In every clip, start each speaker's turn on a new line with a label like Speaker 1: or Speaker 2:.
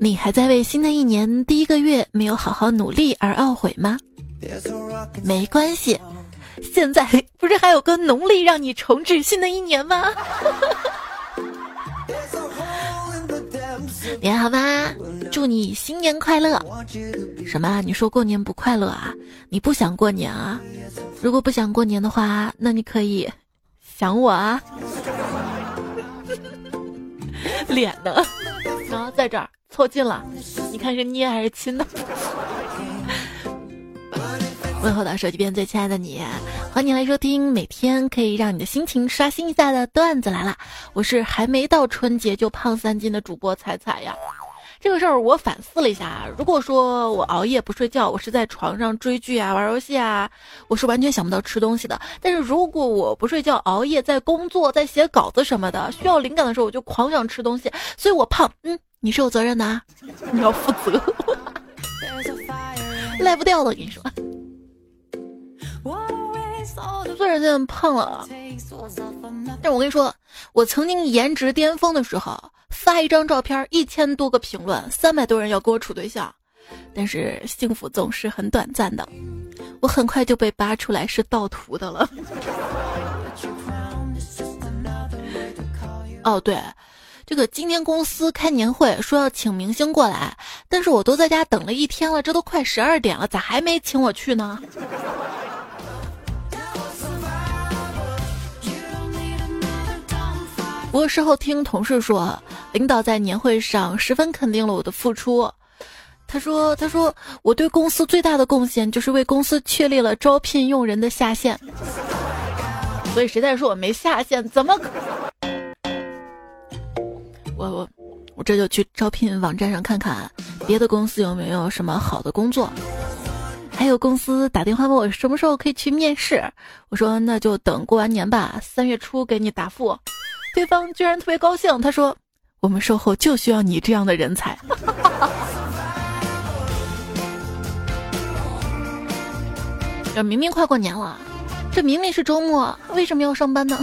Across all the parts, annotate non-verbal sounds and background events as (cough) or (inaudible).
Speaker 1: 你还在为新的一年第一个月没有好好努力而懊悔吗？没关系，现在不是还有个农历让你重置新的一年吗？你好吗？祝你新年快乐！什么？你说过年不快乐啊？你不想过年啊？如果不想过年的话，那你可以想我啊。(laughs) 脸呢？然 (laughs) 后在这儿凑近了，你看是捏还是亲呢？(laughs) 问候到手机边最亲爱的你，欢迎来收听每天可以让你的心情刷新一下的段子来了。我是还没到春节就胖三斤的主播彩彩呀。这个事儿我反思了一下，如果说我熬夜不睡觉，我是在床上追剧啊、玩游戏啊，我是完全想不到吃东西的。但是如果我不睡觉、熬夜在工作、在写稿子什么的，需要灵感的时候，我就狂想吃东西，所以我胖。嗯，你是有责任的，啊你要负责，赖不掉的，我跟你说。虽然现在胖了，但我跟你说，我曾经颜值巅峰的时候。发一张照片，一千多个评论，三百多人要跟我处对象，但是幸福总是很短暂的，我很快就被扒出来是盗图的了。(laughs) 哦，对，这个今天公司开年会，说要请明星过来，但是我都在家等了一天了，这都快十二点了，咋还没请我去呢？(laughs) 我事后听同事说，领导在年会上十分肯定了我的付出。他说：“他说我对公司最大的贡献就是为公司确立了招聘用人的下限。(laughs) 所以谁在说我没下限？怎么可？我我我这就去招聘网站上看看，别的公司有没有什么好的工作？还有公司打电话问我什么时候可以去面试，我说那就等过完年吧，三月初给你答复。”对方居然特别高兴，他说：“我们售后就需要你这样的人才。(laughs) ”这明明快过年了，这明明是周末，为什么要上班呢？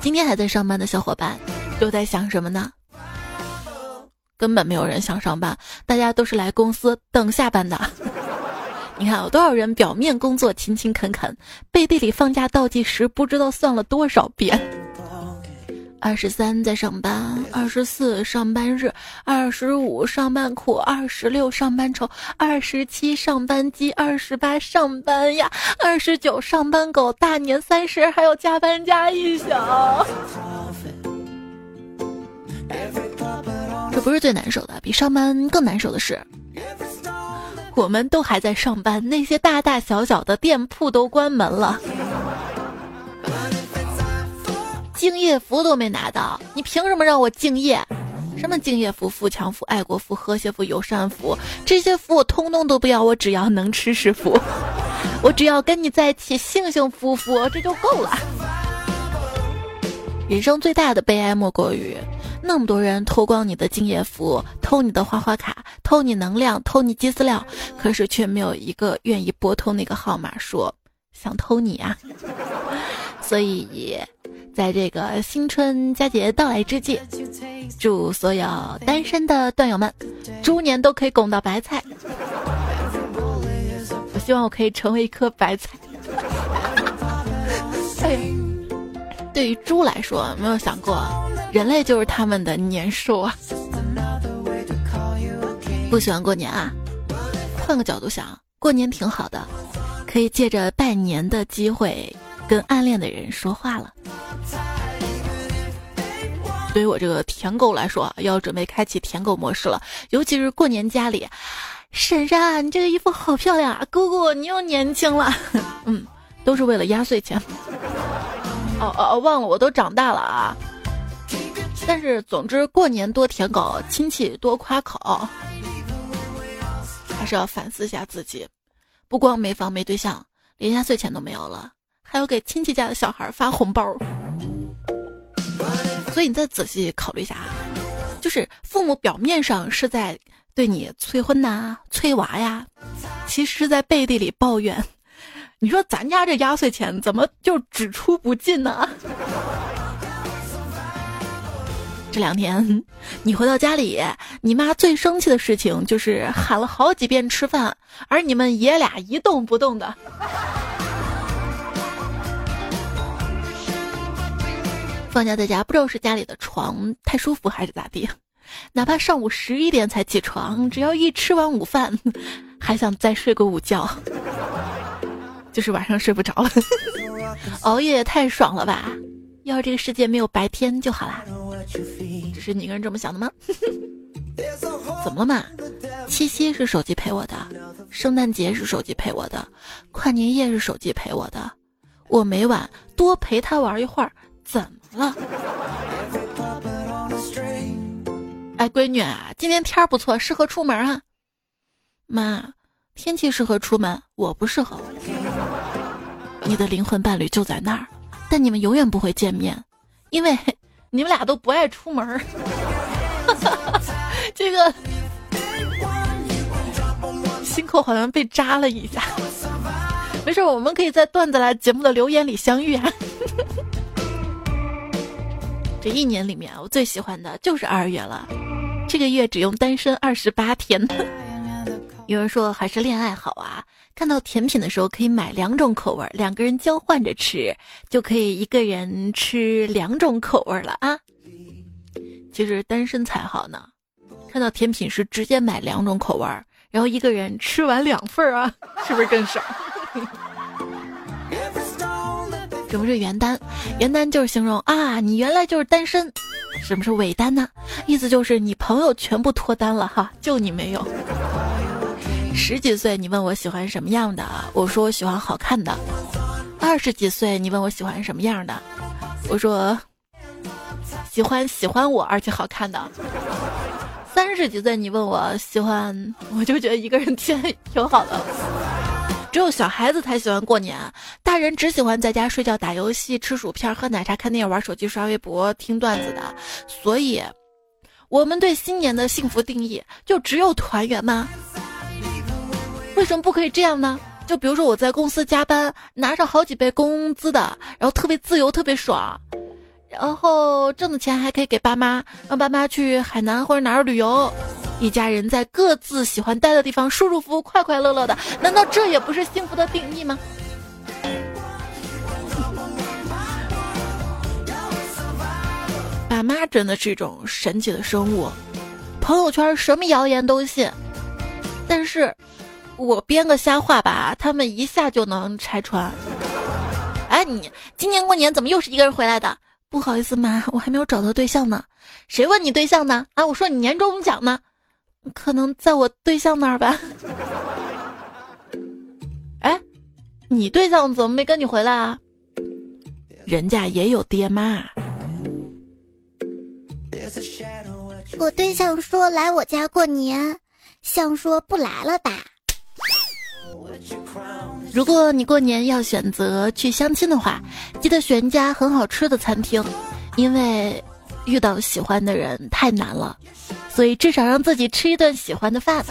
Speaker 1: 今天还在上班的小伙伴都在想什么呢？根本没有人想上班，大家都是来公司等下班的。(laughs) 你看有多少人表面工作勤勤恳恳，背地里放假倒计时不知道算了多少遍。二十三在上班，二十四上班日，二十五上班苦，二十六上班愁，二十七上班鸡，二十八上班呀，二十九上班狗，大年三十还有加班加一宿。这不是最难受的，比上班更难受的是。我们都还在上班，那些大大小小的店铺都关门了，敬业福都没拿到，你凭什么让我敬业？什么敬业福、富强福、爱国福、和谐福、友善福，这些福我通通都不要，我只要能吃是福，我只要跟你在一起幸幸福福，这就够了。人生最大的悲哀莫过于。那么多人偷光你的敬业福，偷你的花花卡，偷你能量，偷你鸡饲料，可是却没有一个愿意拨通那个号码说想偷你啊！所以，在这个新春佳节到来之际，祝所有单身的段友们，猪年都可以拱到白菜。我希望我可以成为一颗白菜。哎呀，对于猪来说，没有想过。人类就是他们的年兽啊！不喜欢过年啊？换个角度想，过年挺好的，可以借着拜年的机会跟暗恋的人说话了。对于我这个舔狗来说，要准备开启舔狗模式了，尤其是过年家里，婶婶，你这个衣服好漂亮啊！姑姑，你又年轻了。(laughs) 嗯，都是为了压岁钱。哦哦哦，忘了，我都长大了啊。但是，总之，过年多舔狗，亲戚多夸口，还是要反思一下自己。不光没房没对象，连压岁钱都没有了，还要给亲戚家的小孩发红包。所以你再仔细考虑一下啊，就是父母表面上是在对你催婚呐、催娃呀，其实是在背地里抱怨。你说咱家这压岁钱怎么就只出不进呢？这两天你回到家里，你妈最生气的事情就是喊了好几遍吃饭，而你们爷俩一动不动的。放假在家，不知道是家里的床太舒服还是咋地，哪怕上午十一点才起床，只要一吃完午饭，还想再睡个午觉，就是晚上睡不着了。(laughs) 熬夜也太爽了吧？要是这个世界没有白天就好啦。只是你一个人这么想的吗？(laughs) 怎么了嘛？七夕是手机陪我的，圣诞节是手机陪我的，跨年夜是手机陪我的，我每晚多陪他玩一会儿，怎么？了，哎，闺女啊，今天天儿不错，适合出门啊。妈，天气适合出门，我不适合。你的灵魂伴侣就在那儿，但你们永远不会见面，因为你们俩都不爱出门。(laughs) 这个心口好像被扎了一下。没事，我们可以在段子来节目的留言里相遇啊。这一年里面，我最喜欢的就是二月了。这个月只用单身二十八天。(laughs) 有人说还是恋爱好啊，看到甜品的时候可以买两种口味，两个人交换着吃，就可以一个人吃两种口味了啊。其实单身才好呢，看到甜品是直接买两种口味，然后一个人吃完两份啊，是不是更爽？(laughs) 什么是原单？原单就是形容啊，你原来就是单身。什么是伪单呢？意思就是你朋友全部脱单了哈，就你没有。十几岁你问我喜欢什么样的，我说我喜欢好看的。二十几岁你问我喜欢什么样的，我说喜欢喜欢我而且好看的。三十几岁你问我喜欢，(laughs) 我就觉得一个人挺挺好的。只有小孩子才喜欢过年，大人只喜欢在家睡觉、打游戏、吃薯片、喝奶茶、看电影、玩手机、刷微博、听段子的。所以，我们对新年的幸福定义就只有团圆吗？为什么不可以这样呢？就比如说我在公司加班，拿上好几倍工资的，然后特别自由、特别爽，然后挣的钱还可以给爸妈，让爸妈去海南或者哪儿旅游。一家人在各自喜欢待的地方舒舒服服、快快乐乐的，难道这也不是幸福的定义吗？爸妈真的是一种神奇的生物，朋友圈什么谣言都信，但是我编个瞎话吧，他们一下就能拆穿。哎，你今年过年怎么又是一个人回来的？不好意思妈，我还没有找到对象呢。谁问你对象呢？啊，我说你年终奖呢。可能在我对象那儿吧。哎，你对象怎么没跟你回来啊？人家也有爹妈。
Speaker 2: 我对象说来我家过年，想说不来了吧。
Speaker 1: 如果你过年要选择去相亲的话，记得选一家很好吃的餐厅，因为遇到喜欢的人太难了。所以至少让自己吃一顿喜欢的饭。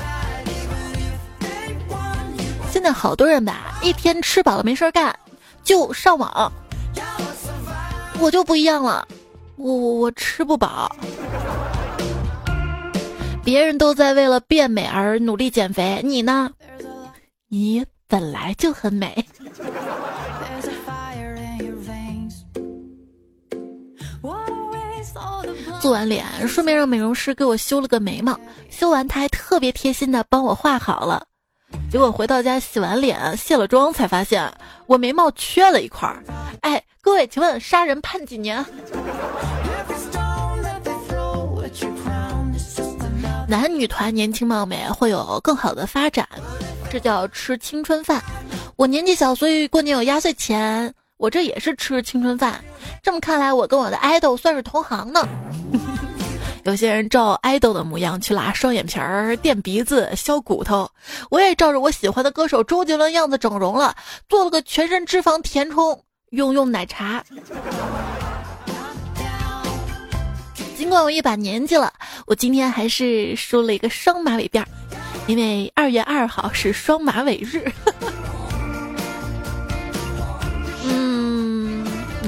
Speaker 1: 现在好多人吧，一天吃饱了没事干，就上网。我就不一样了，我我我吃不饱。别人都在为了变美而努力减肥，你呢？你本来就很美。做完脸，顺便让美容师给我修了个眉毛。修完，他还特别贴心的帮我画好了。结果回到家洗完脸、卸了妆，才发现我眉毛缺了一块儿。哎，各位，请问杀人判几年？男女团年轻貌美会有更好的发展，这叫吃青春饭。我年纪小，所以过年有压岁钱。我这也是吃青春饭，这么看来，我跟我的爱豆算是同行呢。(laughs) 有些人照爱豆的模样去拉双眼皮儿、垫鼻子、削骨头，我也照着我喜欢的歌手周杰伦样子整容了，做了个全身脂肪填充，用用奶茶。尽管我一把年纪了，我今天还是梳了一个双马尾辫，因为二月二号是双马尾日。(laughs)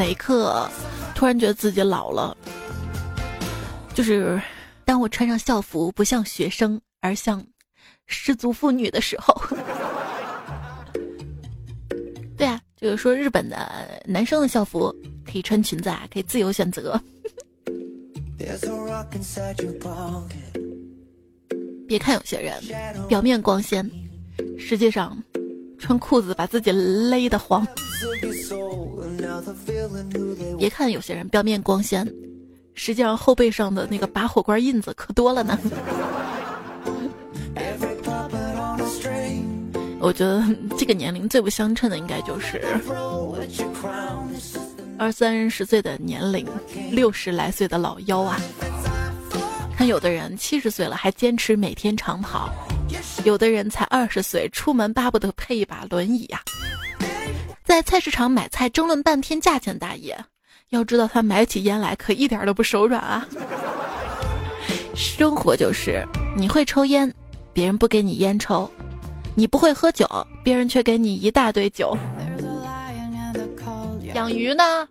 Speaker 1: 哪一刻突然觉得自己老了？就是当我穿上校服，不像学生，而像失足妇女的时候。(laughs) 对啊，就是说日本的男生的校服可以穿裙子啊，可以自由选择。别看有些人表面光鲜，实际上穿裤子把自己勒得慌。别看有些人表面光鲜，实际上后背上的那个拔火罐印子可多了呢。我觉得这个年龄最不相称的，应该就是二三十岁的年龄，六十来岁的老妖啊。有的人七十岁了还坚持每天长跑，有的人才二十岁出门巴不得配一把轮椅呀。在菜市场买菜争论半天价钱，大爷，要知道他买起烟来可一点都不手软啊。生活就是你会抽烟，别人不给你烟抽。你不会喝酒，别人却给你一大堆酒。养鱼呢？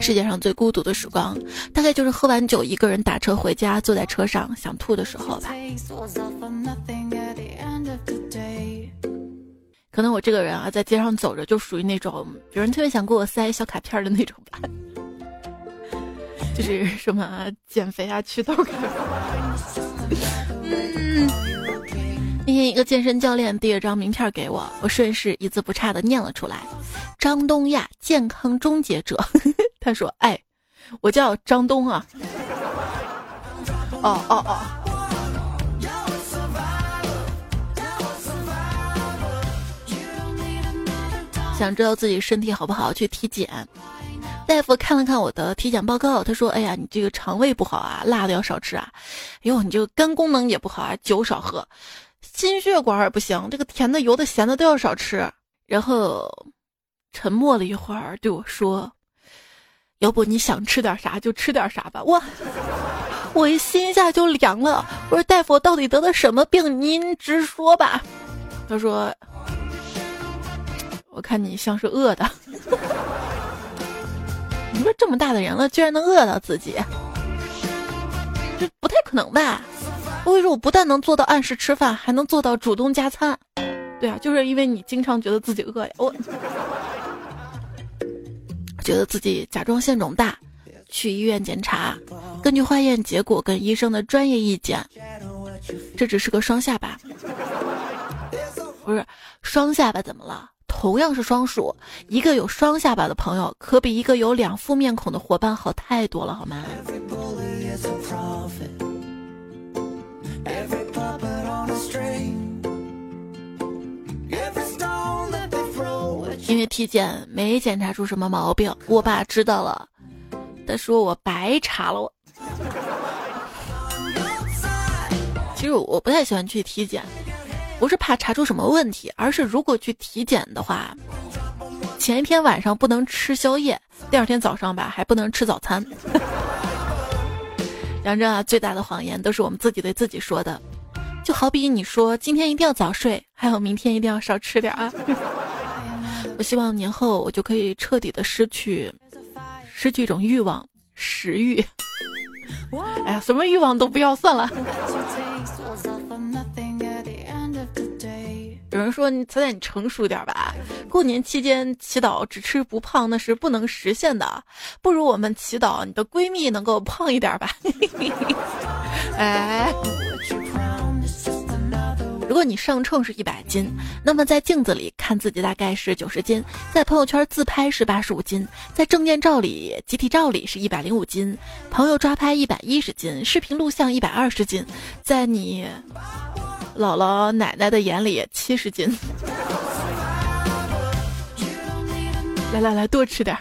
Speaker 1: 世界上最孤独的时光，大概就是喝完酒一个人打车回家，坐在车上想吐的时候吧。可能我这个人啊，在街上走着就属于那种，有人特别想给我塞小卡片的那种吧，(laughs) 就是什么减肥啊、祛痘卡。(laughs) 嗯。那天一个健身教练递了张名片给我，我顺势一字不差的念了出来：“张东亚，健康终结者。(laughs) ”他说：“哎，我叫张东啊。”哦哦哦。想知道自己身体好不好，去体检。大夫看了看我的体检报告，他说：“哎呀，你这个肠胃不好啊，辣的要少吃啊。哎呦，你这个肝功能也不好啊，酒少喝。”心血管也不行，这个甜的、油的、咸的都要少吃。然后沉默了一会儿，对我说：“要不你想吃点啥就吃点啥吧。”我我一心一下就凉了。我说：“大夫，我到底得的什么病？您直说吧。”他说：“我看你像是饿的。(laughs) 你说这么大的人了，居然能饿到自己，这不太可能吧？”我跟你说，我不但能做到按时吃饭，还能做到主动加餐。对啊，就是因为你经常觉得自己饿呀。我觉得自己甲状腺肿大，去医院检查，根据化验结果跟医生的专业意见，这只是个双下巴。不是双下巴怎么了？同样是双数，一个有双下巴的朋友，可比一个有两副面孔的伙伴好太多了，好吗？因为体检没检查出什么毛病，我爸知道了，他说我白查了我。其实我不太喜欢去体检，不是怕查出什么问题，而是如果去体检的话，前一天晚上不能吃宵夜，第二天早上吧还不能吃早餐。杨真啊，最大的谎言都是我们自己对自己说的。就好比你说今天一定要早睡，还有明天一定要少吃点啊！(laughs) 我希望年后我就可以彻底的失去，失去一种欲望，食欲。哎呀，什么欲望都不要算了。有人说你彩彩你成熟点吧，过年期间祈祷只吃不胖那是不能实现的，不如我们祈祷你的闺蜜能够胖一点吧。(laughs) 哎。如果你上秤是一百斤，那么在镜子里看自己大概是九十斤，在朋友圈自拍是八十五斤，在证件照里、集体照里是一百零五斤，朋友抓拍一百一十斤，视频录像一百二十斤，在你姥姥奶奶的眼里七十斤。来来来，多吃点。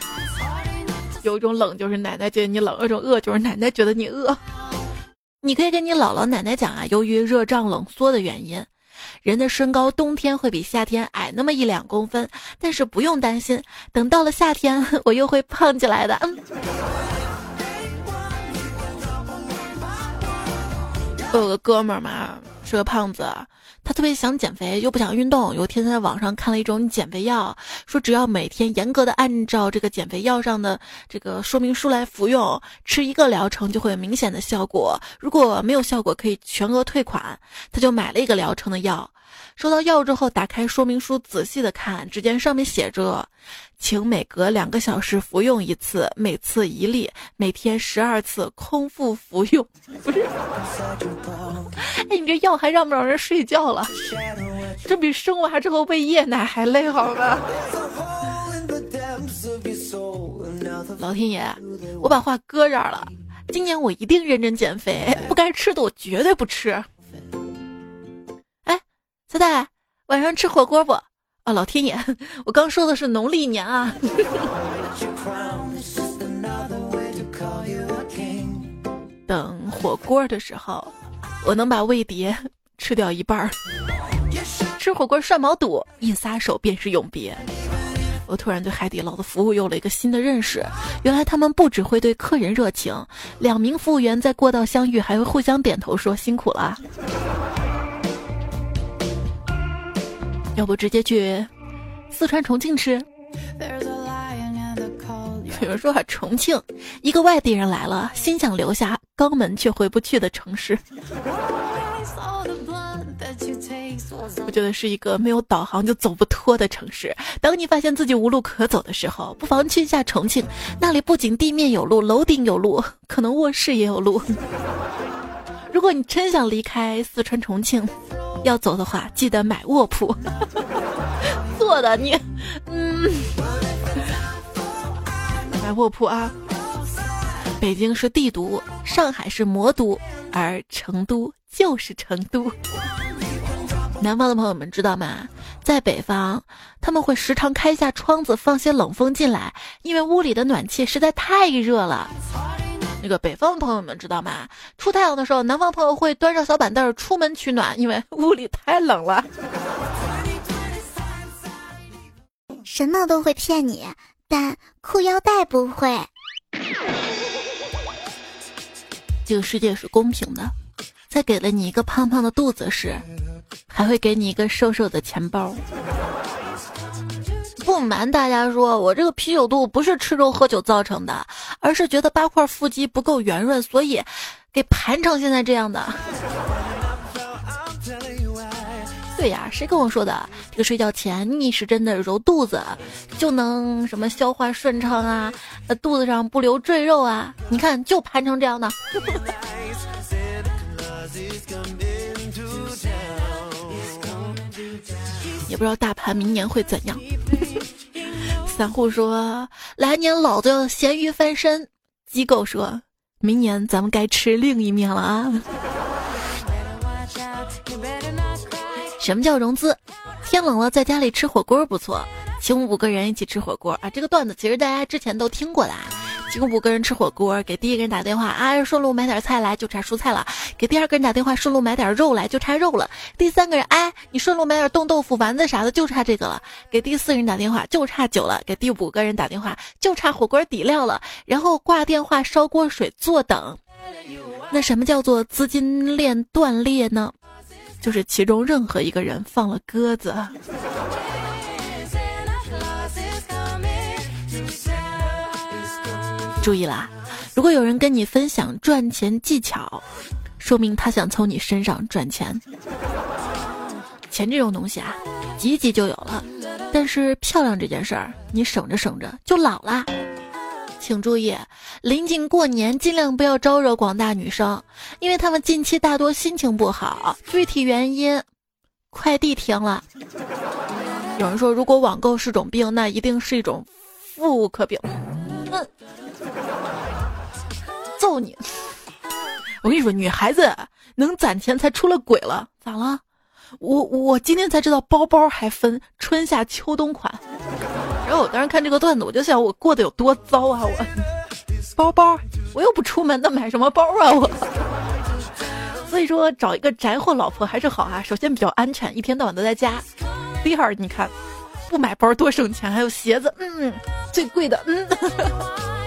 Speaker 1: 有一种冷就是奶奶觉得你冷，有一种饿就是奶奶觉得你饿。你可以跟你姥姥奶奶讲啊，由于热胀冷缩的原因。人的身高冬天会比夏天矮那么一两公分，但是不用担心，等到了夏天 (laughs) 我又会胖起来的。我有个哥们儿嘛，是个胖子，他特别想减肥，又不想运动。有一天在网上看了一种减肥药，说只要每天严格的按照这个减肥药上的这个说明书来服用，吃一个疗程就会有明显的效果。如果没有效果，可以全额退款。他就买了一个疗程的药。收到药之后，打开说明书仔细的看，只见上面写着：“请每隔两个小时服用一次，每次一粒，每天十二次，空腹服用。”不是？哎，你这药还让不让人睡觉了？这比生娃之后喂夜奶还累，好吧？老天爷，我把话搁这儿了。今年我一定认真减肥，不该吃的我绝对不吃。彩彩，晚上吃火锅不？啊，老天爷，(laughs) 我刚说的是农历年啊。(laughs) 等火锅的时候，我能把味碟吃掉一半儿。吃火锅涮毛肚，一撒手便是永别。我突然对海底捞的服务有了一个新的认识，原来他们不只会对客人热情，两名服务员在过道相遇还会互相点头说辛苦了。要不直接去四川重庆吃？有人说啊，重庆一个外地人来了，心想留下，肛门却回不去的城市。我觉得是一个没有导航就走不脱的城市。当你发现自己无路可走的时候，不妨去一下重庆，那里不仅地面有路，楼顶有路，可能卧室也有路。(laughs) 如果你真想离开四川重庆。要走的话，记得买卧铺。(laughs) 坐的你，嗯，买卧铺啊。北京是帝都，上海是魔都，而成都就是成都。南方的朋友们知道吗？在北方，他们会时常开下窗子，放些冷风进来，因为屋里的暖气实在太热了。那个北方的朋友们知道吗？出太阳的时候，南方朋友会端上小板凳出门取暖，因为屋里太冷了。
Speaker 2: 什么都会骗你，但裤腰带不会。
Speaker 1: 这个世界是公平的，在给了你一个胖胖的肚子时，还会给你一个瘦瘦的钱包。不瞒大家说，我这个啤酒肚不是吃肉喝酒造成的，而是觉得八块腹肌不够圆润，所以给盘成现在这样的。对呀，谁跟我说的？这个睡觉前逆时针的揉肚子，就能什么消化顺畅啊，肚子上不留赘肉啊？你看，就盘成这样的。(laughs) 也不知道大盘明年会怎样。散户说来年老子要咸鱼翻身，机构说明年咱们该吃另一面了啊。什么叫融资？天冷了在家里吃火锅不错，请五个人一起吃火锅啊！这个段子其实大家之前都听过的请五个人吃火锅，给第一个人打电话啊，顺路买点菜来，就差蔬菜了；给第二个人打电话，顺路买点肉来，就差肉了；第三个人，哎，你顺路买点冻豆腐、丸子啥的，就差这个了；给第四个人打电话，就差酒了；给第五个人打电话，就差火锅底料了。然后挂电话，烧锅水，坐等。那什么叫做资金链断裂呢？就是其中任何一个人放了鸽子。注意啦，如果有人跟你分享赚钱技巧，说明他想从你身上赚钱。钱这种东西啊，急急就有了，但是漂亮这件事儿，你省着省着就老啦。请注意，临近过年，尽量不要招惹广大女生，因为她们近期大多心情不好。具体原因，快递停了。有人说，如果网购是种病，那一定是一种妇科病。嗯。你！(laughs) 我跟你说，女孩子能攒钱才出了轨了。咋了？我我今天才知道包包还分春夏秋冬款。然后我当时看这个段子，我就想我过得有多糟啊！我包包我又不出门，那买什么包啊？我 (laughs) 所以说找一个宅货老婆还是好啊。首先比较安全，一天到晚都在家。第二，你看不买包多省钱，还有鞋子，嗯，最贵的，嗯。(laughs)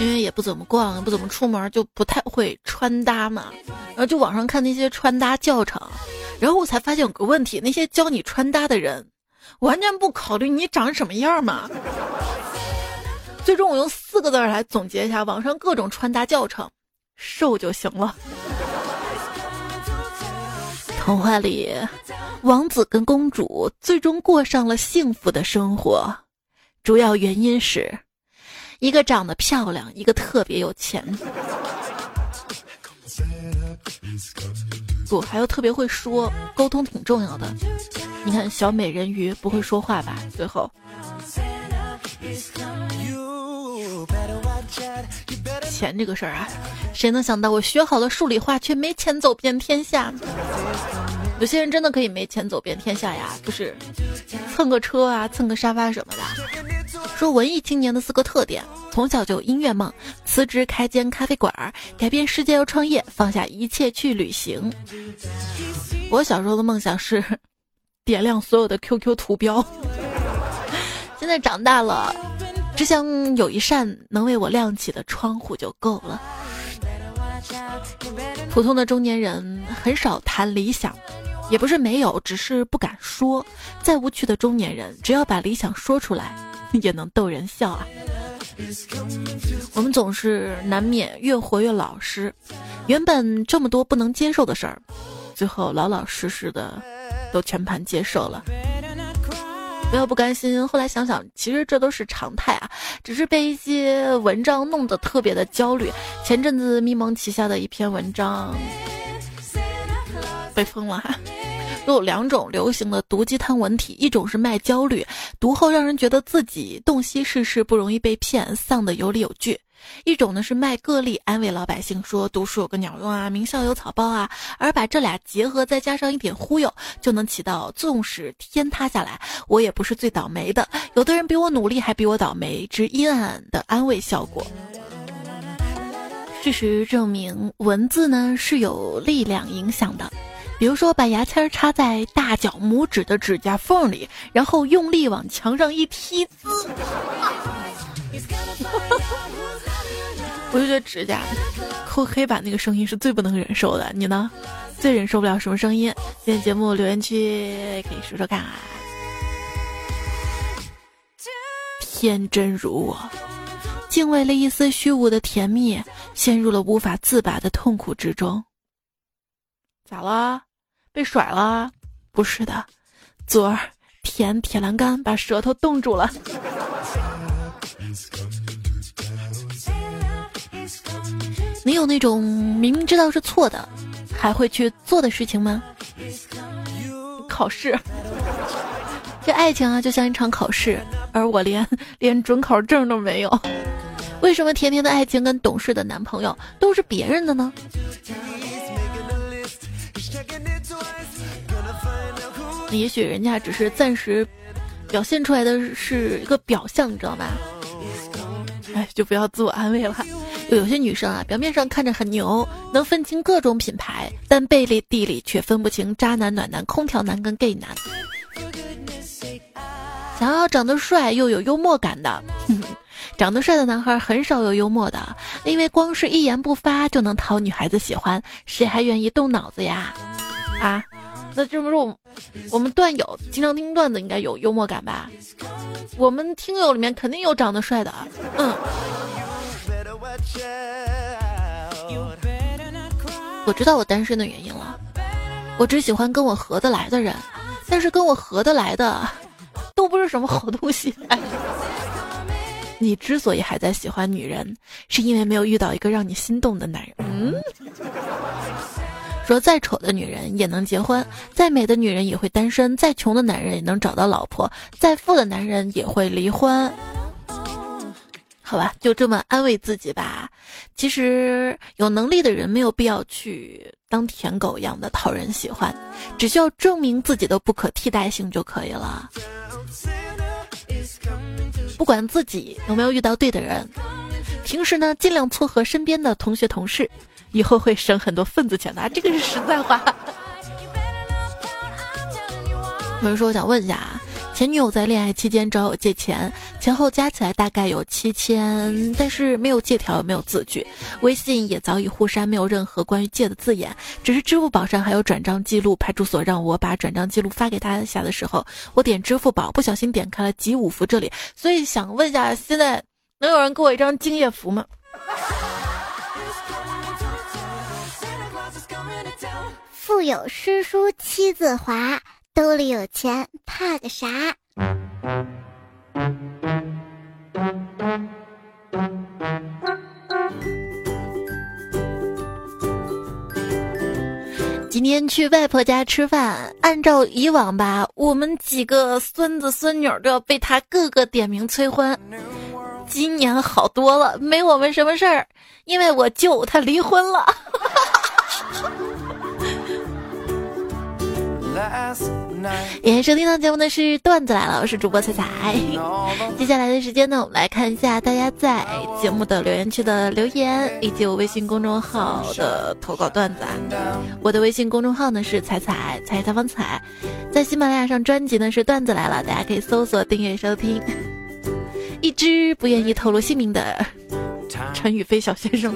Speaker 1: 因为也不怎么逛，也不怎么出门，就不太会穿搭嘛。然后就网上看那些穿搭教程，然后我才发现有个问题：那些教你穿搭的人，完全不考虑你长什么样嘛。最终我用四个字来总结一下网上各种穿搭教程：瘦就行了。童话里，王子跟公主最终过上了幸福的生活，主要原因是，一个长得漂亮，一个特别有钱，不，还有特别会说，沟通挺重要的。你看小美人鱼不会说话吧？最后。钱这个事儿啊，谁能想到我学好了数理化，却没钱走遍天下？有些人真的可以没钱走遍天下呀，就是蹭个车啊，蹭个沙发什么的。说文艺青年的四个特点：从小就有音乐梦，辞职开间咖啡馆，改变世界要创业，放下一切去旅行。我小时候的梦想是点亮所有的 QQ 图标，现在长大了。只想有一扇能为我亮起的窗户就够了。普通的中年人很少谈理想，也不是没有，只是不敢说。再无趣的中年人，只要把理想说出来，也能逗人笑啊。我们总是难免越活越老实，原本这么多不能接受的事儿，最后老老实实的都全盘接受了。不要不甘心，后来想想，其实这都是常态啊，只是被一些文章弄得特别的焦虑。前阵子咪蒙旗下的一篇文章被封了哈，有两种流行的毒鸡汤文体，一种是卖焦虑，读后让人觉得自己洞悉世事，不容易被骗，丧的有理有据。一种呢是卖个例，安慰老百姓说读书有个鸟用啊，名校有草包啊，而把这俩结合，再加上一点忽悠，就能起到纵使天塌下来，我也不是最倒霉的，有的人比我努力还比我倒霉之阴暗的安慰效果。事实证明，文字呢是有力量影响的，比如说把牙签插在大脚拇指的指甲缝里，然后用力往墙上一踢，滋。(laughs) 我就觉得指甲抠黑板那个声音是最不能忍受的，你呢？最忍受不了什么声音？今天节目留言区可以说说看啊。天真如我，竟为了一丝虚无的甜蜜，陷入了无法自拔的痛苦之中。咋了？被甩了？不是的，昨儿舔铁栏杆把舌头冻住了。(laughs) 你有那种明明知道是错的，还会去做的事情吗？考试，这爱情啊，就像一场考试，而我连连准考证都没有。为什么甜甜的爱情跟懂事的男朋友都是别人的呢？也许人家只是暂时表现出来的是一个表象，你知道吗？哎，就不要自我安慰了。有些女生啊，表面上看着很牛，能分清各种品牌，但背地里却分不清渣男、暖男、空调男跟 gay 男。想要长得帅又有幽默感的，(laughs) 长得帅的男孩很少有幽默的，因为光是一言不发就能讨女孩子喜欢，谁还愿意动脑子呀？啊，那这么说，我们段友经常听段子，应该有幽默感吧？我们听友里面肯定有长得帅的，嗯。我知道我单身的原因了，我只喜欢跟我合得来的人，但是跟我合得来的都不是什么好东西。(laughs) 你之所以还在喜欢女人，是因为没有遇到一个让你心动的男人。嗯，说再丑的女人也能结婚，再美的女人也会单身，再穷的男人也能找到老婆，再富的男人也会离婚。好吧，就这么安慰自己吧。其实有能力的人没有必要去当舔狗一样的讨人喜欢，只需要证明自己的不可替代性就可以了。不管自己有没有遇到对的人，平时呢尽量撮合身边的同学同事，以后会省很多份子钱的。这个是实在话。(laughs) 有人说我想问一下啊。前女友在恋爱期间找我借钱，前后加起来大概有七千，但是没有借条，也没有字据，微信也早已互删，没有任何关于借的字眼，只是支付宝上还有转账记录。派出所让我把转账记录发给他下的时候，我点支付宝不小心点开了集五福这里，所以想问一下，现在能有人给我一张敬业福吗？
Speaker 2: 腹有诗书气自华，兜里有钱怕个啥？
Speaker 1: 今天去外婆家吃饭，按照以往吧，我们几个孙子孙女都要被他个个点名催婚。今年好多了，没我们什么事儿，因为我舅他离婚了。今天收听到节目的是段子来了，我是主播彩彩。接下来的时间呢，我们来看一下大家在节目的留言区的留言，以及我微信公众号的投稿段子啊。我的微信公众号呢是彩彩彩采访彩，在喜马拉雅上专辑呢是段子来了，大家可以搜索订阅收听。一只不愿意透露姓名的。陈宇飞小先生，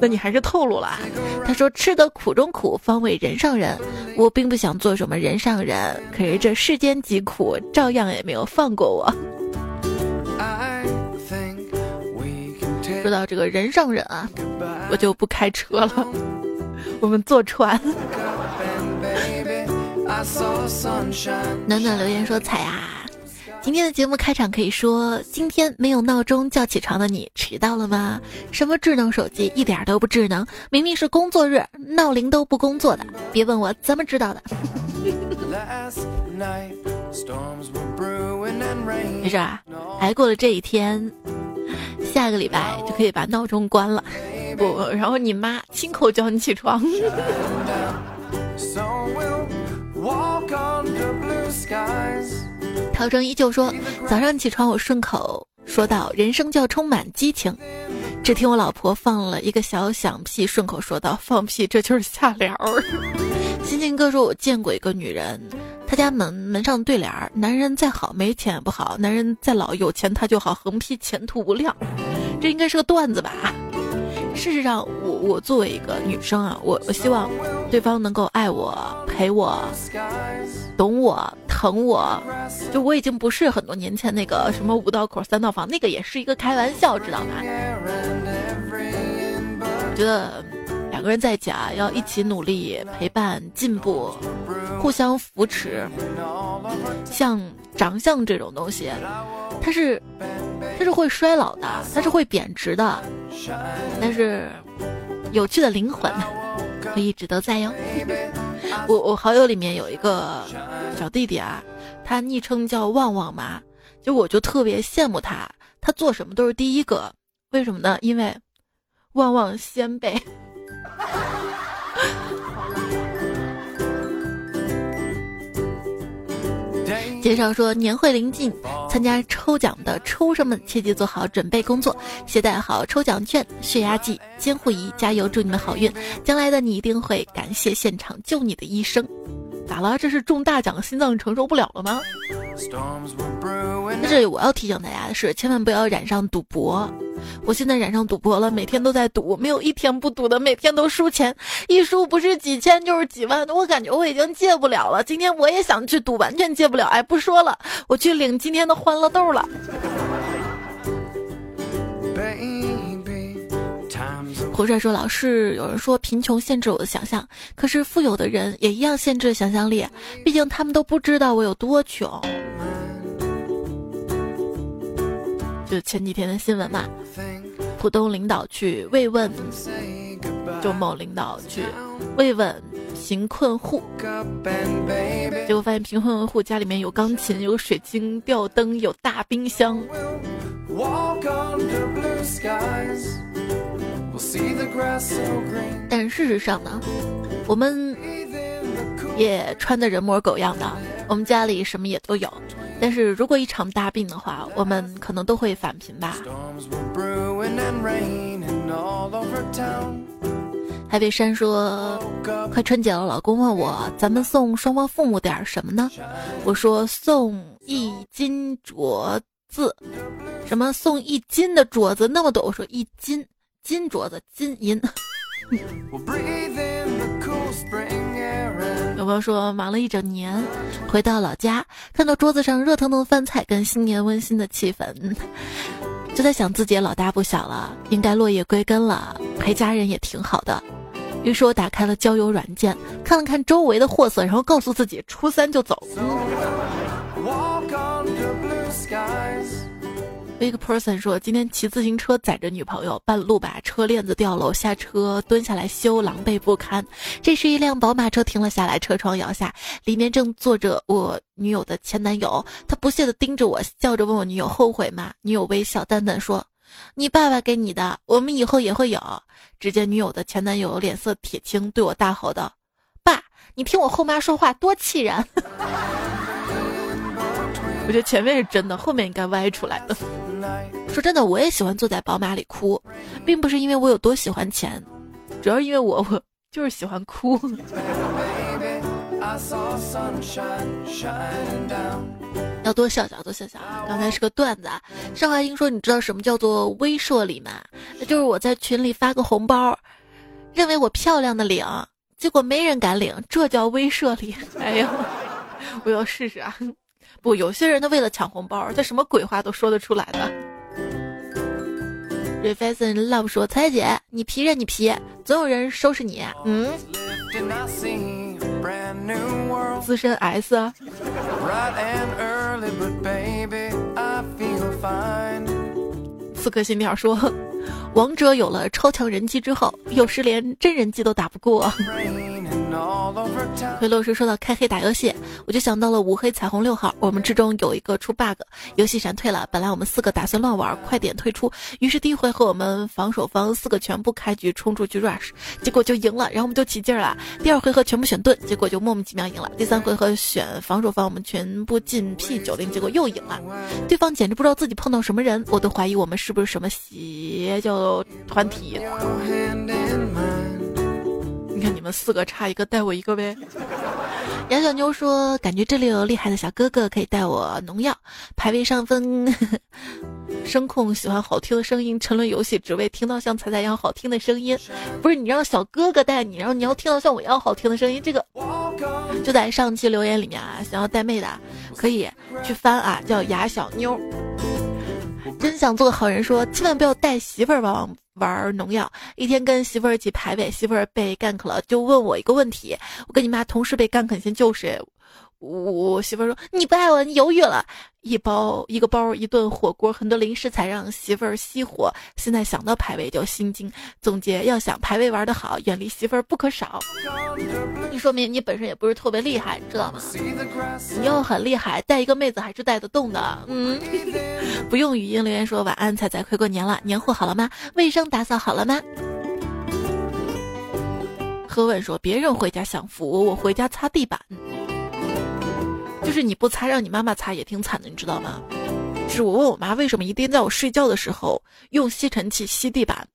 Speaker 1: 那你还是透露了。他说：“吃得苦中苦，方为人上人。”我并不想做什么人上人，可是这世间疾苦，照样也没有放过我。说到这个人上人啊，我就不开车了，我们坐船。暖暖留言说：“彩啊。”今天的节目开场可以说：今天没有闹钟叫起床的你迟到了吗？什么智能手机一点都不智能，明明是工作日，闹铃都不工作的。别问我怎么知道的。没事啊，挨过了这一天，下个礼拜就可以把闹钟关了。不，然后你妈亲口叫你起床。涛声依旧说：“早上起床，我顺口说道，人生就要充满激情。只听我老婆放了一个小响屁，顺口说道：放屁，这就是下联儿。心情哥说：我见过一个女人，她家门门上对联：男人再好没钱也不好，男人再老有钱他就好，横批前途无量。这应该是个段子吧？”事实上，我我作为一个女生啊，我我希望对方能够爱我、陪我、懂我、疼我。就我已经不是很多年前那个什么五道口三套房，那个也是一个开玩笑，知道吗？我觉得两个人在一起啊，要一起努力、陪伴、进步，互相扶持。像长相这种东西，它是。它是会衰老的，它是会贬值的，但是有趣的灵魂会一直都在哟。(laughs) 我我好友里面有一个小弟弟啊，他昵称叫旺旺嘛，就我就特别羡慕他，他做什么都是第一个，为什么呢？因为旺旺先辈。介绍说，年会临近，参加抽奖的抽生们切记做好准备工作，携带好抽奖券、血压计、监护仪，加油！祝你们好运，将来的你一定会感谢现场救你的医生。咋了？这是中大奖，心脏承受不了了吗？在这里我要提醒大家的是，千万不要染上赌博。我现在染上赌博了，每天都在赌，没有一天不赌的，每天都输钱，一输不是几千就是几万，我感觉我已经戒不了了。今天我也想去赌，完全戒不了。哎，不说了，我去领今天的欢乐豆了。胡帅说：“老是有人说贫穷限制我的想象，可是富有的人也一样限制想象力，毕竟他们都不知道我有多穷。”就前几天的新闻嘛，浦东领导去慰问，就某领导去慰问贫困户，结果发现贫困户家里面有钢琴、有水晶吊灯、有大冰箱。但事实上呢，我们也穿的人模狗样的，我们家里什么也都有。但是如果一场大病的话，我们可能都会返贫吧。海北山说：“快春节了，老公问我，咱们送双方父母点什么呢？”我说：“送一斤镯子，什么送一斤的镯子那么多？我说一斤金镯子金银。有朋友说忙了一整年，回到老家，看到桌子上热腾腾的饭菜跟新年温馨的气氛，就在想自己也老大不小了，应该落叶归根了，陪家人也挺好的。于是我打开了交友软件，看了看周围的货色，然后告诉自己初三就走。Big person 说，今天骑自行车载着女朋友，半路把车链子掉了，下车蹲下来修，狼狈不堪。这时一辆宝马车停了下来，车窗摇下，里面正坐着我女友的前男友，他不屑地盯着我，笑着问我女友后悔吗？女友微笑淡淡说。你爸爸给你的，我们以后也会有。只见女友的前男友脸色铁青，对我大吼道：“爸，你听我后妈说话，多气人！” (laughs) 我觉得前面是真的，后面应该歪出来的。说真的，我也喜欢坐在宝马里哭，并不是因为我有多喜欢钱，主要是因为我我就是喜欢哭。要多笑笑，多笑笑。刚才是个段子。上海英说：“你知道什么叫做威慑力吗？那就是我在群里发个红包，认为我漂亮的领，结果没人敢领，这叫威慑力。哎呦，我要试试啊！不，有些人他为了抢红包，他什么鬼话都说得出来的。” Refashion Love 说：“彩姐，你皮着你皮，总有人收拾你。”嗯。资深 S。刺客信条说，王者有了超强人机之后，有时连真人机都打不过。回落时说到开黑打游戏，我就想到了五黑彩虹六号。我们之中有一个出 bug，游戏闪退了。本来我们四个打算乱玩，快点退出。于是第一回合我们防守方四个全部开局冲出去 rush，结果就赢了。然后我们就起劲了。第二回合全部选盾，结果就莫名其妙赢了。第三回合选防守方，我们全部进 P 九零，结果又赢了。对方简直不知道自己碰到什么人，我都怀疑我们是不是什么邪教团体。你们四个差一个带我一个呗。(laughs) 杨小妞说：“感觉这里有厉害的小哥哥可以带我农药，排位上分。(laughs) 声控喜欢好听的声音，沉沦游戏只为听到像彩彩一样好听的声音。不是你让小哥哥带你，然后你要听到像我一样好听的声音。这个就在上期留言里面啊，想要带妹的可以去翻啊，叫雅小妞。真想做个好人，说千万不要带媳妇儿玩。”玩农药，一天跟媳妇儿一起排位，媳妇儿被 gank 了，就问我一个问题：我跟你妈同时被 gank，先救谁？我媳妇儿说：“你不爱我，你犹豫了。”一包一个包，一顿火锅，很多零食才让媳妇儿熄火。现在想到排位就心惊。总结：要想排位玩得好，远离媳妇儿不可少。你说明你本身也不是特别厉害，知道吗？你要很厉害，带一个妹子还是带得动的。嗯，(laughs) 不用语音留言说晚安，彩彩快过年了，年货好了吗？卫生打扫好了吗？何文说：别人回家享福，我回家擦地板。就是你不擦，让你妈妈擦也挺惨的，你知道吗？是我问我妈为什么一定在我睡觉的时候用吸尘器吸地板，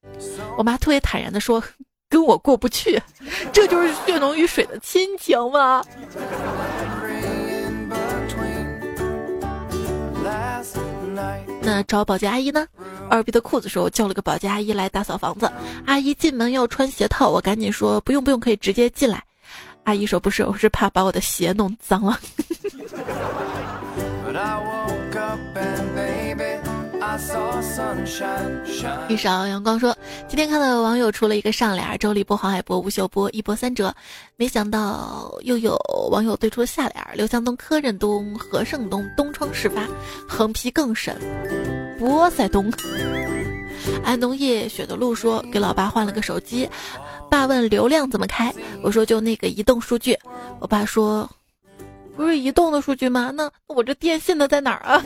Speaker 1: 我妈特别坦然的说，跟我过不去，这就是血浓于水的亲情吗？那找保洁阿姨呢？二逼的裤子说，我叫了个保洁阿姨来打扫房子，阿姨进门要穿鞋套，我赶紧说不用不用，可以直接进来。阿姨说不是，我是怕把我的鞋弄脏了。一勺阳光说，今天看到网友出了一个上联：周立波、黄海波、吴秀波，一波三折。没想到又有网友对出下联：刘强东、柯震东、何胜东，东窗事发，横批更神，波塞冬。安东夜雪的路说，给老爸换了个手机，爸问流量怎么开，我说就那个移动数据，我爸说。不是移动的数据吗？那我这电信的在哪儿啊？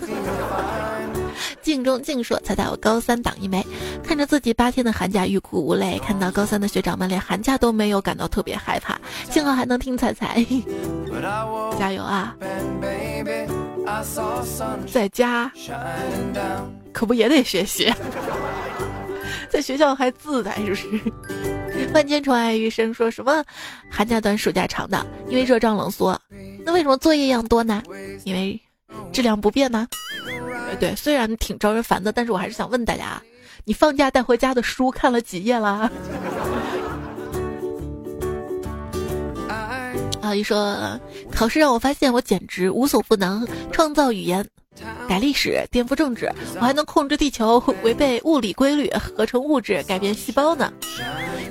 Speaker 1: 镜中镜说：“猜猜我高三党一枚，看着自己八天的寒假欲哭无泪，看到高三的学长们连寒假都没有，感到特别害怕。幸好还能听彩彩，(laughs) 加油啊！在家可不也得学习？(laughs) 在学校还自在是不是？万千宠爱余生说什么？寒假短，暑假长的，因为热胀冷缩。那为什么作业一样多呢？因为质量不变呢？对，虽然挺招人烦的，但是我还是想问大家，你放假带回家的书看了几页啦？(laughs) 阿姨说，考试让我发现我简直无所不能，创造语言。改历史，颠覆政治，我还能控制地球，违背物理规律，合成物质，改变细胞呢。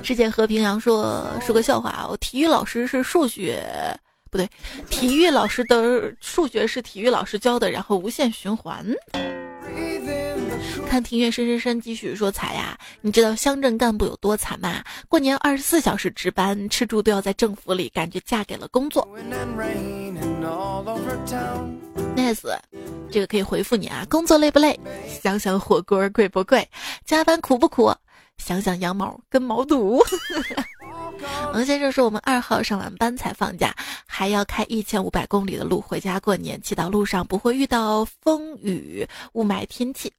Speaker 1: 世界和平羊说说个笑话啊，我体育老师是数学，不对，体育老师的数学是体育老师教的，然后无限循环。看庭院深深深，继续说彩呀，你知道乡镇干部有多惨吗？过年二十四小时值班，吃住都要在政府里，感觉嫁给了工作。nice，这个可以回复你啊。工作累不累？想想火锅贵不贵？加班苦不苦？想想羊毛跟毛肚。(laughs) 王先生说：“我们二号上完班才放假，还要开一千五百公里的路回家过年，祈祷路上不会遇到风雨雾霾天气。”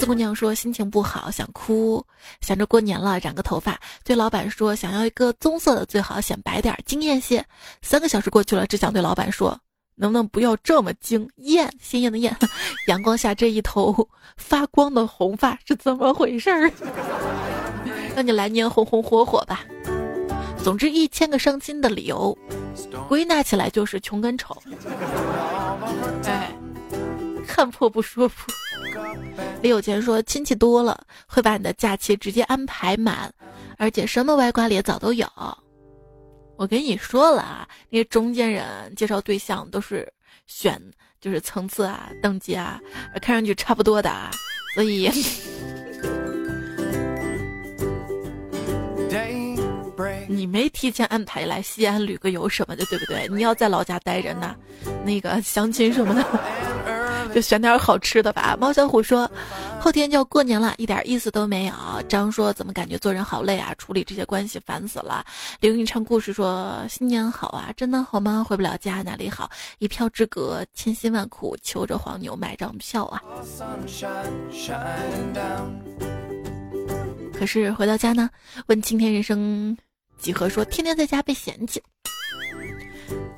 Speaker 1: 四姑娘说：“心情不好，想哭，想着过年了，染个头发。对老板说想要一个棕色的，最好显白点，惊艳些。三个小时过去了，只想对老板说，能不能不要这么惊艳，鲜艳的艳。(laughs) 阳光下这一头发光的红发是怎么回事儿？” (laughs) 让你来年红红火火吧。总之，一千个伤心的理由，归纳起来就是穷跟丑。(laughs) 哎，看破不说破。李有钱说，亲戚多了会把你的假期直接安排满，而且什么歪瓜裂枣都有。我跟你说了啊，那些中间人介绍对象都是选就是层次啊、等级啊，看上去差不多的啊，所以。(laughs) 你没提前安排来西安旅个游什么的，对不对？你要在老家待着呢，那个相亲什么的，就选点好吃的吧。猫小虎说，后天就要过年了，一点意思都没有。张说，怎么感觉做人好累啊？处理这些关系烦死了。刘云唱故事说，新年好啊，真的好吗？回不了家哪里好？一票之隔，千辛万苦求着黄牛买张票啊。可是回到家呢，问青天人生。几何说天天在家被嫌弃。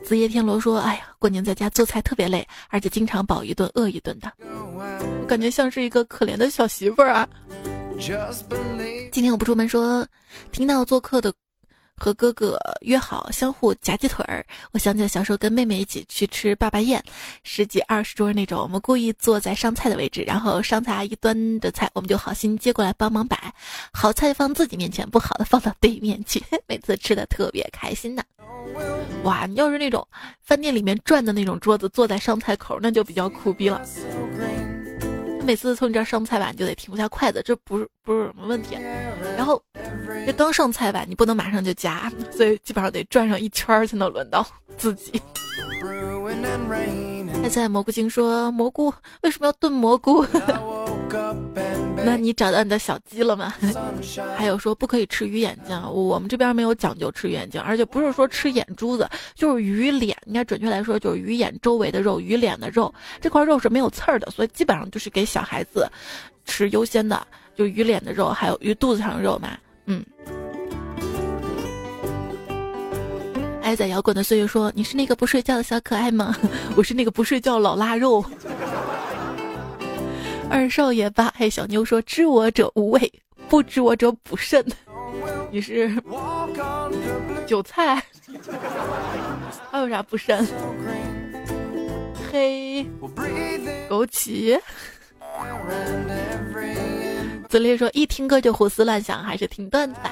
Speaker 1: 子夜天罗说：“哎呀，过年在家做菜特别累，而且经常饱一顿饿一顿的，我感觉像是一个可怜的小媳妇儿啊。”今天我不出门，说听到做客的。和哥哥约好相互夹鸡腿儿，我想起了小时候跟妹妹一起去吃爸爸宴，十几二十桌那种，我们故意坐在上菜的位置，然后上菜阿姨端的菜，我们就好心接过来帮忙摆，好菜放自己面前，不好的放到对面去，(laughs) 每次吃的特别开心呢。哇，你要是那种饭店里面转的那种桌子，坐在上菜口，那就比较苦逼了。每次从你这儿上菜吧，你就得停不下筷子，这不是不是什么问题。然后这刚上菜吧，你不能马上就夹，所以基本上得转上一圈才能轮到自己。还在蘑菇精说蘑菇为什么要炖蘑菇？那你找到你的小鸡了吗？还有说不可以吃鱼眼睛，我们这边没有讲究吃鱼眼睛，而且不是说吃眼珠子，就是鱼脸。应该准确来说就是鱼眼周围的肉，鱼脸的肉这块肉是没有刺儿的，所以基本上就是给小孩子吃优先的，就鱼脸的肉，还有鱼肚子上的肉嘛。嗯。爱在摇滚的岁月说：“你是那个不睡觉的小可爱吗？(laughs) 我是那个不睡觉老腊肉。”二少爷吧，嘿，小妞说：“知我者无畏，不知我者补肾。”你是韭菜，还有啥补肾？嘿，枸杞。子烈说：“一听歌就胡思乱想，还是听段子吧。”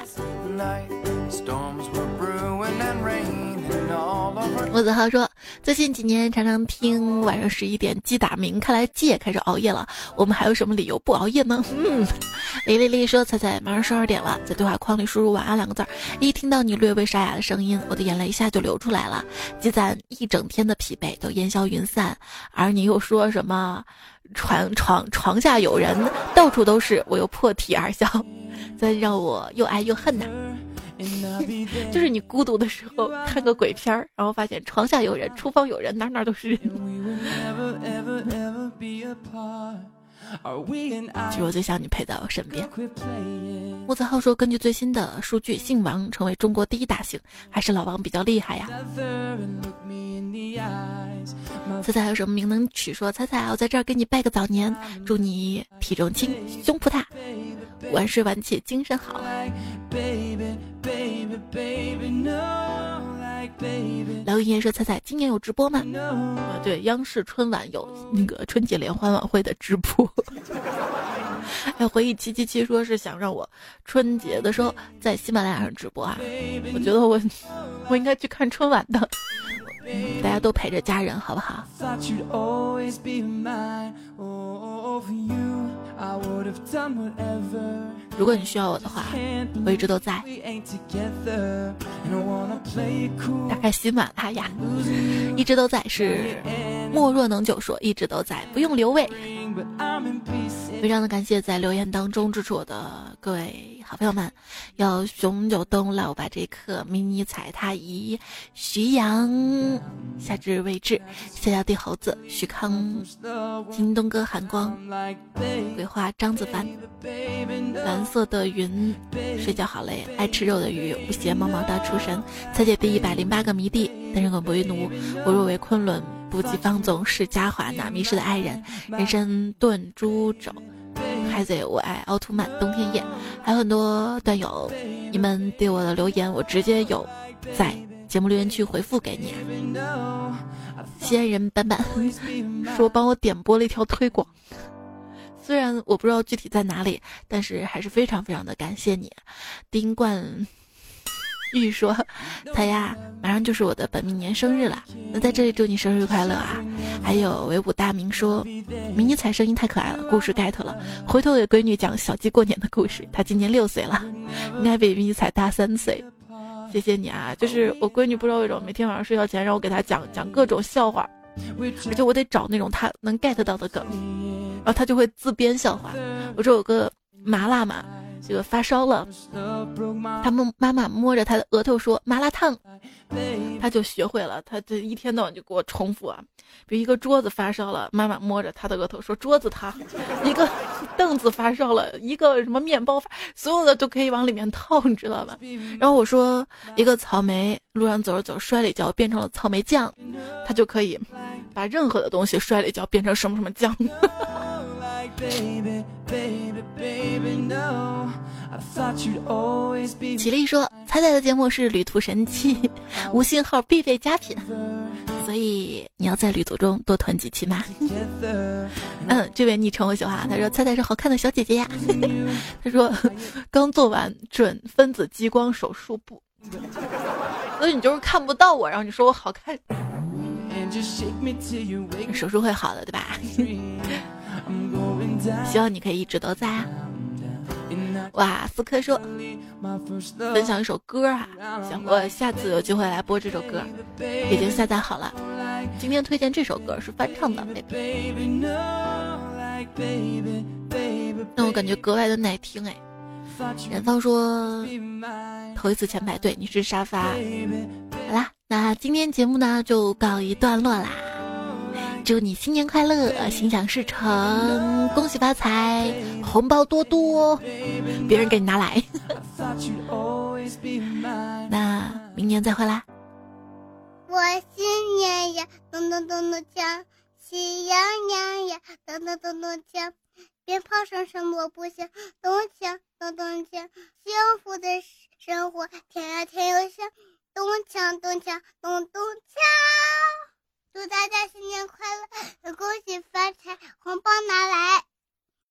Speaker 1: 吴子浩说：“最近几年常常听晚上十一点鸡打鸣，看来鸡也开始熬夜了。我们还有什么理由不熬夜呢？” (laughs) 嗯，李丽丽说：“彩彩，马上十二点了，在对话框里输入‘晚安’两个字儿，一听到你略微沙哑的声音，我的眼泪一下就流出来了，积攒一整天的疲惫都烟消云散。而你又说什么床床床下有人，到处都是，我又破涕而笑，再让我又爱又恨呐。(laughs) ”就是你孤独的时候看个鬼片儿，然后发现床下有人，厨房有人，哪哪都是人。其实我最想你陪在我身边。木子浩说，根据最新的数据，姓王成为中国第一大姓，还是老王比较厉害呀。猜猜还有什么名能取？说猜猜，我在这儿给你拜个早年，祝你体重轻，胸脯大，晚睡晚起，精神好。老爷爷说：“彩彩，今年有直播吗？”啊，对，央视春晚有那个春节联欢晚会的直播。(laughs) 哎，回忆七七七说是想让我春节的时候在喜马拉雅上直播啊，我觉得我我应该去看春晚的。大家都陪着家人，好不好？如果你需要我的话，我一直都在。打开喜马拉雅一直都在，是莫若能久说一直都在，不用留位。非常的感谢在留言当中支持我的各位。好朋友们，有熊九东、老把这颗迷你踩踏仪、徐阳、夏至未至、小小地猴子、徐康、京东哥、寒光、桂花、张子凡、蓝色的云、睡觉好累、爱吃肉的鱼、无邪、毛毛的出神、彩姐第一百零八个迷弟、单身狗不为奴、我若为昆仑、不及方总是佳华、那迷失的爱人、人参炖猪肘。孩子，我爱奥特曼，冬天夜，还有很多段友，你们对我的留言，我直接有在节目留言区回复给你。西安人板板 (laughs) 说帮我点播了一条推广，虽然我不知道具体在哪里，但是还是非常非常的感谢你，丁冠。玉说：“他呀，马上就是我的本命年生日了，那在这里祝你生日快乐啊！”还有维武大明说：“迷你彩声音太可爱了，故事 get 了，回头给闺女讲小鸡过年的故事。她今年六岁了，应该比迷你彩大三岁。谢谢你啊！就是我闺女不知道为什么每天晚上睡觉前让我给她讲讲各种笑话，而且我得找那种她能 get 到的梗，然后她就会自编笑话。我说有个麻辣嘛。”这个发烧了，他们妈妈摸着他的额头说麻辣烫，他就学会了，他这一天到晚就给我重复啊。比如一个桌子发烧了，妈妈摸着他的额头说桌子烫；一个凳子发烧了，一个什么面包发，所有的都可以往里面套，你知道吧？然后我说一个草莓路上走着走摔了一跤变成了草莓酱，他就可以把任何的东西摔了一跤变成什么什么酱。(laughs) 起立说：“彩彩的节目是旅途神器，无信号必备佳品，所以你要在旅途中多囤几期嘛。”嗯，这位昵称我喜欢，他说：“彩彩是好看的小姐姐呀。(laughs) ”他说：“刚做完准分子激光手术部，所以你就是看不到我，然后你说我好看，手术会好的，对吧？”希望你可以一直都在啊！哇，思科说分享一首歌啊，行，我下次有机会来播这首歌，已经下载好了。今天推荐这首歌是翻唱的，那我感觉格外的耐听哎。远方说头一次前排，对，你是沙发。好啦，那今天节目呢就告一段落啦。祝你新年快乐，心想事成，恭喜发财，红包多多，别人给你拿来。那明年再回来。
Speaker 2: 我新年呀，咚咚咚咚锵，喜洋洋呀，咚咚咚咚锵，鞭炮声声锣鼓响，咚锵咚咚锵，幸福的生活甜呀甜又香，咚锵咚锵咚咚锵。祝大家新年快乐，恭喜发财，红包拿来！